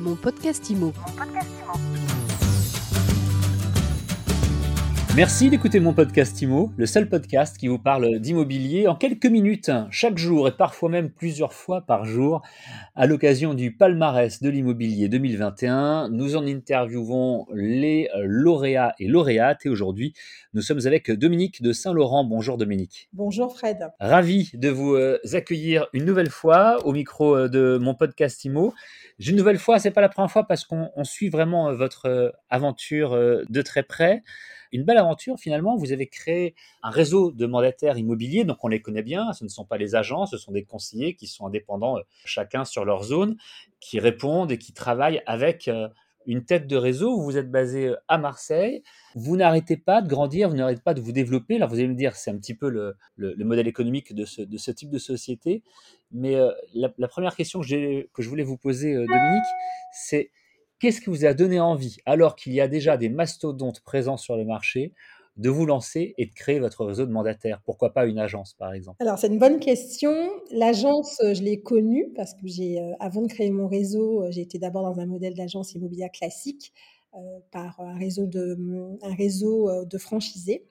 Mon podcast IMO. Merci d'écouter mon podcast IMO, le seul podcast qui vous parle d'immobilier en quelques minutes, chaque jour et parfois même plusieurs fois par jour, à l'occasion du palmarès de l'immobilier 2021. Nous en interviewons les lauréats et lauréates et aujourd'hui, nous sommes avec Dominique de Saint-Laurent. Bonjour Dominique. Bonjour Fred. Ravi de vous euh, accueillir une nouvelle fois au micro euh, de mon podcast IMO. Une nouvelle fois, c'est pas la première fois parce qu'on suit vraiment euh, votre aventure de très près une belle aventure finalement. Vous avez créé un réseau de mandataires immobiliers, donc on les connaît bien. Ce ne sont pas les agents, ce sont des conseillers qui sont indépendants, euh, chacun sur leur zone, qui répondent et qui travaillent avec euh, une tête de réseau. Vous êtes basé euh, à Marseille. Vous n'arrêtez pas de grandir, vous n'arrêtez pas de vous développer. Alors vous allez me dire, c'est un petit peu le, modèle économique de ce, type de société. Mais la, première question que, que, je voulais vous poser, Dominique, c'est Qu'est-ce qui vous a donné envie, alors qu'il y a déjà des mastodontes présents sur le marché, de vous lancer et de créer votre réseau de mandataires? Pourquoi pas une agence, par exemple? Alors, c'est une bonne question. L'agence, euh, je l'ai connue parce que j'ai, euh, avant de créer mon réseau, euh, j'ai été d'abord dans un modèle d'agence immobilière classique par un réseau de, un réseau de franchisés.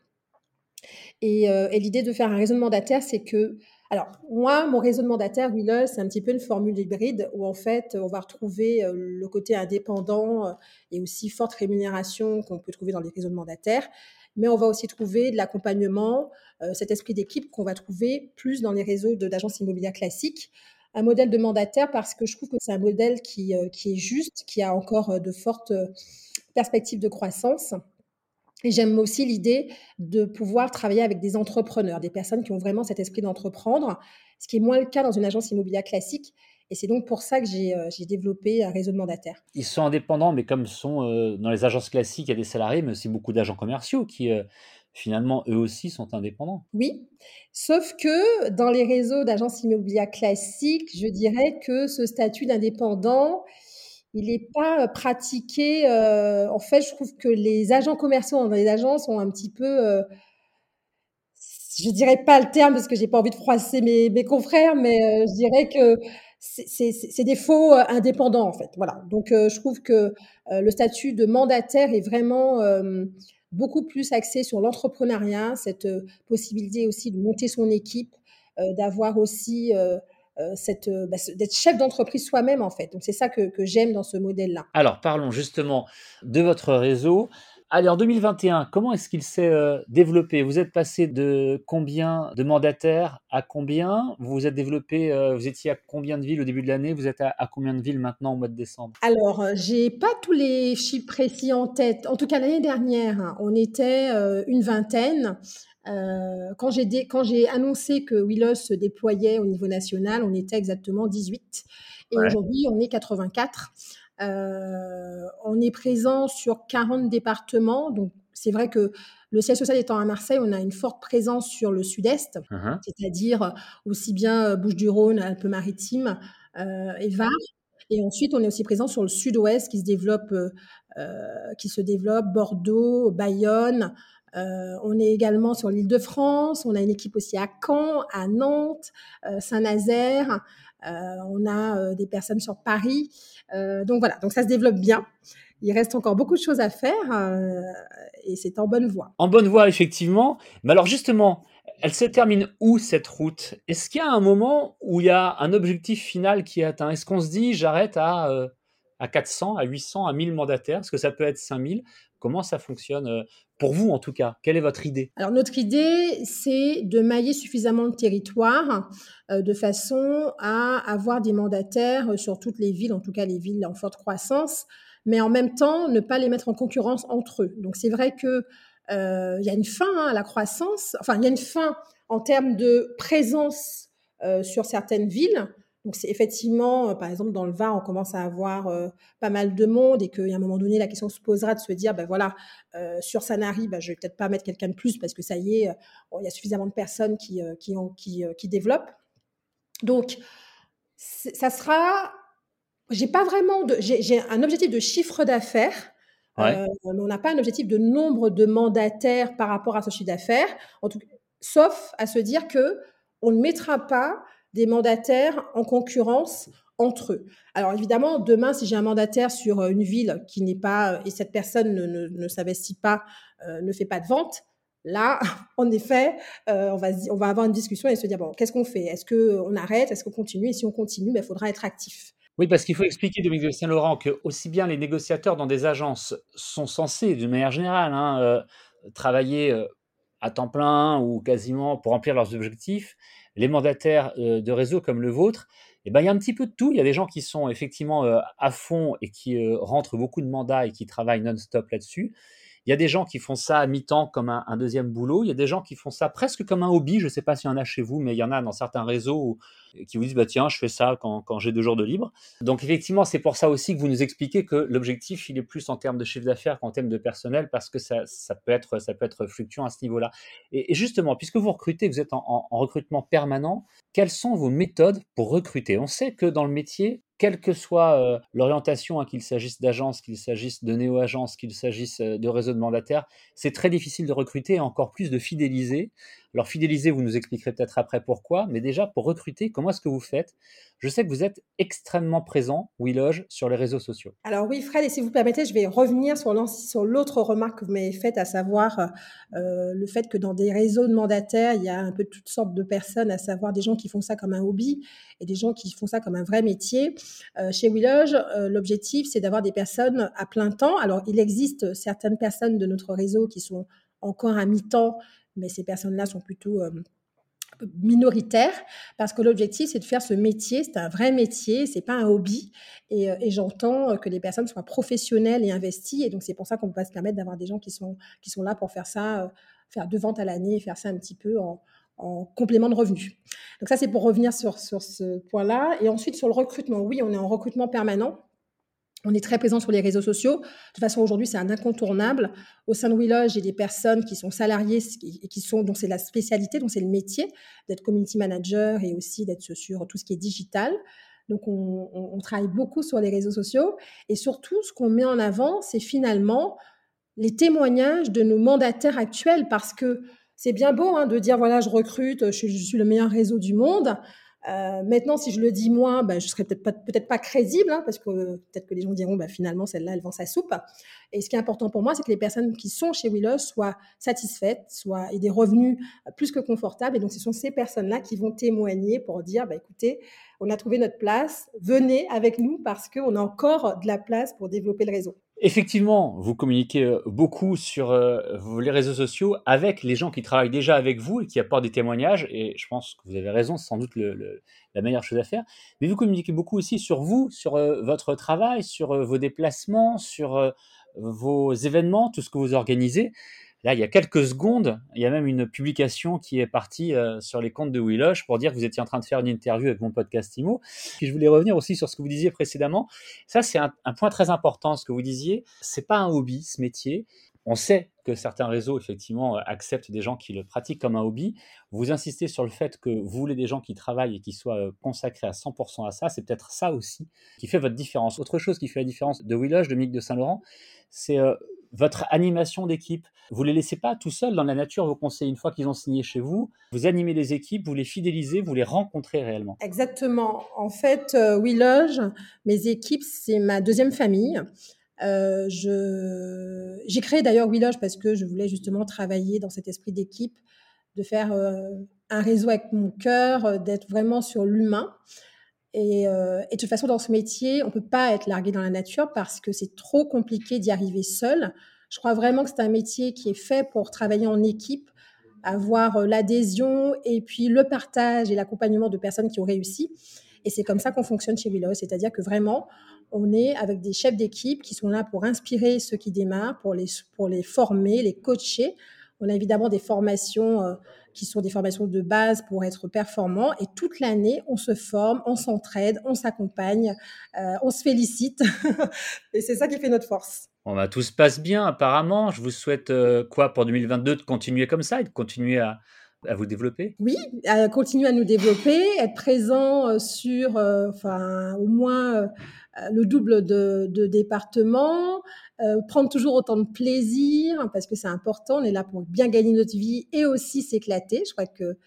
Et, et l'idée de faire un réseau de mandataires, c'est que alors, moi, mon réseau de mandataires, Wheelers, c'est un petit peu une formule hybride où, en fait, on va retrouver euh, le côté indépendant euh, et aussi forte rémunération qu'on peut trouver dans les réseaux de mandataires. Mais on va aussi trouver de l'accompagnement, euh, cet esprit d'équipe qu'on va trouver plus dans les réseaux d'agences immobilières classiques. Un modèle de mandataire parce que je trouve que c'est un modèle qui, qui est juste, qui a encore de fortes perspectives de croissance et j'aime aussi l'idée de pouvoir travailler avec des entrepreneurs, des personnes qui ont vraiment cet esprit d'entreprendre, ce qui est moins le cas dans une agence immobilière classique. Et c'est donc pour ça que j'ai euh, développé un réseau de mandataires. Ils sont indépendants, mais comme sont euh, dans les agences classiques, il y a des salariés, mais aussi beaucoup d'agents commerciaux qui, euh, finalement, eux aussi sont indépendants. Oui, sauf que dans les réseaux d'agences immobilières classiques, je dirais que ce statut d'indépendant, il n'est pas pratiqué. en fait, je trouve que les agents commerciaux dans les agences ont un petit peu, je dirais pas le terme parce que j'ai pas envie de froisser mes, confrères, mais je dirais que c'est des faux indépendants en fait. Voilà. Donc, je trouve que le statut de mandataire est vraiment beaucoup plus axé sur l'entrepreneuriat, cette possibilité aussi de monter son équipe, d'avoir aussi euh, euh, bah, d'être chef d'entreprise soi-même en fait. Donc c'est ça que, j'aime dans ce modèle-là. Alors parlons justement de votre réseau. Allez, en 2021, comment est-ce qu'il s'est euh, développé? Vous êtes passé de combien de mandataires à combien? Vous vous êtes développé, vous étiez à combien de villes au début de l'année? Vous êtes à, combien de villes maintenant au mois de décembre? Alors, j'ai pas tous les chiffres précis en tête. En tout cas, l'année dernière, hein, on était une vingtaine. Euh, quand j'ai annoncé que Willos se déployait au niveau national, on était exactement 18 et aujourd'hui on est 84. Euh, on est présent sur 40 départements, donc c'est vrai que le siège social étant à Marseille, on a une forte présence sur le sud-est, uh-huh. c'est-à-dire aussi bien euh, Bouches-du-Rhône, Alpes-Maritimes et Var. Et ensuite, on est aussi présent sur le sud-ouest qui se développe, qui se développe Bordeaux, Bayonne, euh, on est également sur l'île de France, on a une équipe aussi à Caen, à Nantes, euh, Saint-Nazaire, euh, on a des personnes sur Paris. donc voilà, donc ça se développe bien. Il reste encore beaucoup de choses à faire et c'est en bonne voie. En bonne voie, effectivement. Mais alors justement, elle se termine où cette route? Est-ce qu'il y a un moment où il y a un objectif final qui est atteint? Est-ce qu'on se dit j'arrête à, à 400, à 800, à 1000 mandataires Est-ce que ça peut être 5000 Comment ça fonctionne euh, pour vous en tout cas? Quelle est votre idée? Alors notre idée, c'est de mailler suffisamment de territoire euh, de façon à avoir des mandataires euh, sur toutes les villes, en tout cas les villes en forte croissance, mais en même temps ne pas les mettre en concurrence entre eux. Donc c'est vrai que il y a une fin hein, à la croissance, enfin il y a une fin en termes de présence sur certaines villes. Donc c'est effectivement, euh, par exemple, dans le Var, on commence à avoir euh, pas mal de monde et qu'à un moment donné, la question se posera de se dire, ben voilà, euh, sur Sanary, ben, je vais peut-être pas mettre quelqu'un de plus parce que ça y est, il y a suffisamment de personnes qui, qui, ont, qui, qui développent. Donc, ça sera, j'ai pas vraiment de, j'ai un objectif de chiffre d'affaires. mais on n'a pas un objectif de nombre de mandataires par rapport à ce chiffre d'affaires, sauf à se dire que on ne mettra pas des mandataires en concurrence entre eux. Alors évidemment, demain, si j'ai un mandataire sur une ville qui n'est pas, et cette personne ne, ne, ne s'investit pas, ne fait pas de vente, Là, en effet, on, va, on va avoir une discussion et se dire, bon, qu'est-ce qu'on fait? Est-ce qu'on arrête? Est-ce qu'on continue? Et si on continue, il ben, faudra être actif. Oui, parce qu'il faut expliquer, Dominique de Saint-Laurent, que aussi bien les négociateurs dans des agences sont censés, d'une manière générale, hein, travailler à temps plein ou quasiment pour remplir leurs objectifs, les mandataires euh, de réseaux comme le vôtre, eh ben, il y a un petit peu de tout. Il y a des gens qui sont effectivement euh, à fond et qui euh, rentrent beaucoup de mandats et qui travaillent non-stop là-dessus. Il y a des gens qui font ça à mi-temps comme un, deuxième boulot. Il y a des gens qui font ça presque comme un hobby. Je ne sais pas s'il y en a chez vous, mais il y en a dans certains réseaux qui vous disent bah, tiens, je fais ça quand, j'ai deux jours de libre. Donc, effectivement, c'est pour ça aussi que vous nous expliquez que l'objectif, il est plus en termes de chiffre d'affaires qu'en termes de personnel parce que ça, peut, être, ça peut être fluctuant à ce niveau-là. Et, justement, puisque vous recrutez, vous êtes en recrutement permanent, quelles sont vos méthodes pour recruter? On sait que dans le métier, quelle que soit euh, l'orientation, hein, qu'il s'agisse d'agence, qu'il s'agisse de néo-agence, qu'il s'agisse euh, de réseau de mandataires, c'est très difficile de recruter et encore plus de fidéliser. Alors fidéliser, vous nous expliquerez peut-être après pourquoi, mais déjà pour recruter, comment est-ce que vous faites? Je sais que vous êtes extrêmement présent, loge sur les réseaux sociaux. Alors oui, Fred, et si vous permettez, je vais revenir sur l'autre remarque que vous m'avez faite, à savoir euh, le fait que dans des réseaux de mandataires, il y a un peu toutes sortes de personnes, à savoir des gens qui font ça comme un hobby et des gens qui font ça comme un vrai métier. Euh, chez WeLoge, euh, l'objectif, c'est d'avoir des personnes à plein temps. Alors, il existe certaines personnes de notre réseau qui sont encore à mi-temps, mais ces personnes-là sont plutôt euh, minoritaires parce que l'objectif c'est de faire ce métier, c'est un vrai métier, c'est pas un hobby. Et, j'entends que les personnes soient professionnelles et investies. Et donc c'est pour ça qu'on peut pas se permettre d'avoir des gens qui sont qui sont là pour faire ça, faire deux ventes à l'année, faire ça un petit peu en, en complément de revenus. Donc ça, c'est pour revenir sur, sur ce point-là. Et ensuite, sur le recrutement, oui, on est en recrutement permanent. On est très présent sur les réseaux sociaux. De toute façon, aujourd'hui, c'est un incontournable. Au sein de WeLoge, j'ai des personnes qui sont salariées et qui sont, dont c'est la spécialité, dont c'est le métier d'être community manager et aussi d'être sur tout ce qui est digital. Donc, on, on, travaille beaucoup sur les réseaux sociaux. Et surtout, ce qu'on met en avant, c'est finalement les témoignages de nos mandataires actuels parce que c'est bien beau hein, de dire voilà, je recrute, je, suis le meilleur réseau du monde. Euh, maintenant, si je le dis moi, ben, je serais peut-être pas, peut-être pas crédible, hein, parce que peut-être que les gens diront, bah, finalement, celle-là, elle vend sa soupe. Et ce qui est important pour moi, c'est que les personnes qui sont chez Willow soient satisfaites, soient et des revenus plus que confortables. Et donc, ce sont ces personnes-là qui vont témoigner pour dire, bah, écoutez, on a trouvé notre place, venez avec nous parce qu'on a encore de la place pour développer le réseau. Effectivement, vous communiquez euh, beaucoup sur euh, les réseaux sociaux avec les gens qui travaillent déjà avec vous et qui apportent des témoignages. Et je pense que vous avez raison, c'est sans doute la meilleure chose à faire. Mais vous communiquez beaucoup aussi sur vous, sur euh, votre travail, sur vos déplacements, sur vos événements, tout ce que vous organisez. Là, il y a quelques secondes, il y a même une publication qui est partie euh, sur les comptes de Willoch pour dire que vous étiez en train de faire une interview avec mon podcast Imo. Puis je voulais revenir aussi sur ce que vous disiez précédemment. Ça, c'est un, point très important, ce que vous disiez. C'est pas un hobby, ce métier. On sait que certains réseaux, effectivement, euh, acceptent des gens qui le pratiquent comme un hobby. Vous insistez sur le fait que vous voulez des gens qui travaillent et qui soient euh, consacrés à 100% à ça. C'est peut-être ça aussi qui fait votre différence. Autre chose qui fait la différence de Willoch, de Mick de Saint-Laurent, c'est votre animation d'équipe. Vous les laissez pas tout seuls dans la nature, vos conseils. Une fois qu'ils ont signé chez vous, vous animez les équipes, vous les fidélisez, vous les rencontrez réellement. Exactement. En fait, euh, oui, loge, mes équipes, c'est ma deuxième famille. Euh, j'ai créé d'ailleurs WeLoge parce que je voulais justement travailler dans cet esprit d'équipe, de faire euh, un réseau avec mon cœur, d'être vraiment sur l'humain. Et, euh, et, de toute façon, dans ce métier, on ne peut pas être largué dans la nature parce que c'est trop compliqué d'y arriver seul. Je crois vraiment que c'est un métier qui est fait pour travailler en équipe, avoir euh, l'adhésion et puis le partage et l'accompagnement de personnes qui ont réussi. Et c'est comme ça qu'on fonctionne chez Willow, c'est-à-dire que vraiment, on est avec des chefs d'équipe qui sont là pour inspirer ceux qui démarrent, pour les, pour les former, les coacher. On a évidemment des formations euh, qui sont des formations de base pour être performant. Et toute l'année, on se forme, on s'entraide, on s'accompagne, euh, on se félicite. et c'est ça qui fait notre force. Va tout se passe bien apparemment. Je vous souhaite euh, quoi pour 2022 de continuer comme ça et de continuer à, à vous développer? Oui, à continuer à nous développer, être présent euh, sur, enfin, au moins le double de, de départements, euh, prendre toujours autant de plaisir parce que c'est important. On est là pour bien gagner notre vie et aussi s'éclater. Je crois que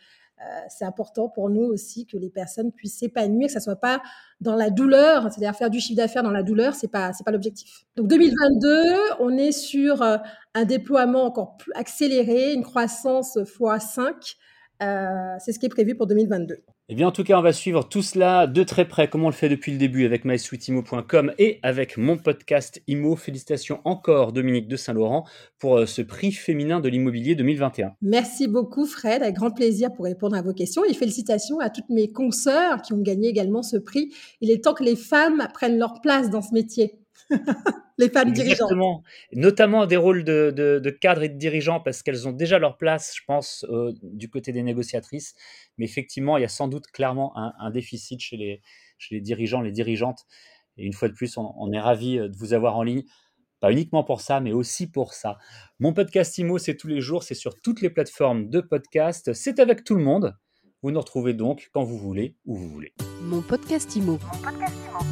c'est important pour nous aussi que les personnes puissent s'épanouir, que ça soit pas dans la douleur, c'est-à-dire faire du chiffre d'affaires dans la douleur, c'est pas c'est pas l'objectif. Donc 2022, on est sur un déploiement encore plus accéléré, une croissance x5 euh, c'est ce qui est prévu pour 2022. Eh bien, en tout cas, on va suivre tout cela de très près, comme on le fait depuis le début avec mysweetimo.com et avec mon podcast IMO. Félicitations encore, Dominique de Saint-Laurent, pour euh, ce prix féminin de l'immobilier 2021. Merci beaucoup, Fred. Avec grand plaisir pour répondre à vos questions. Et félicitations à toutes mes consoeurs qui ont gagné également ce prix. Il est temps que les femmes prennent leur place dans ce métier. les femmes dirigeantes. Notamment des rôles de, cadres et de dirigeants, parce qu'elles ont déjà leur place, je pense, euh, du côté des négociatrices. Mais effectivement, il y a sans doute clairement un, déficit chez les, chez les dirigeants, les dirigeantes. Et une fois de plus, on, on est ravis euh, de vous avoir en ligne. Pas uniquement pour ça, mais aussi pour ça. Mon podcast IMO, c'est tous les jours, c'est sur toutes les plateformes de podcast. C'est avec tout le monde. Vous nous retrouvez donc quand vous voulez, où vous voulez. Mon podcast IMO. Mon podcast IMO.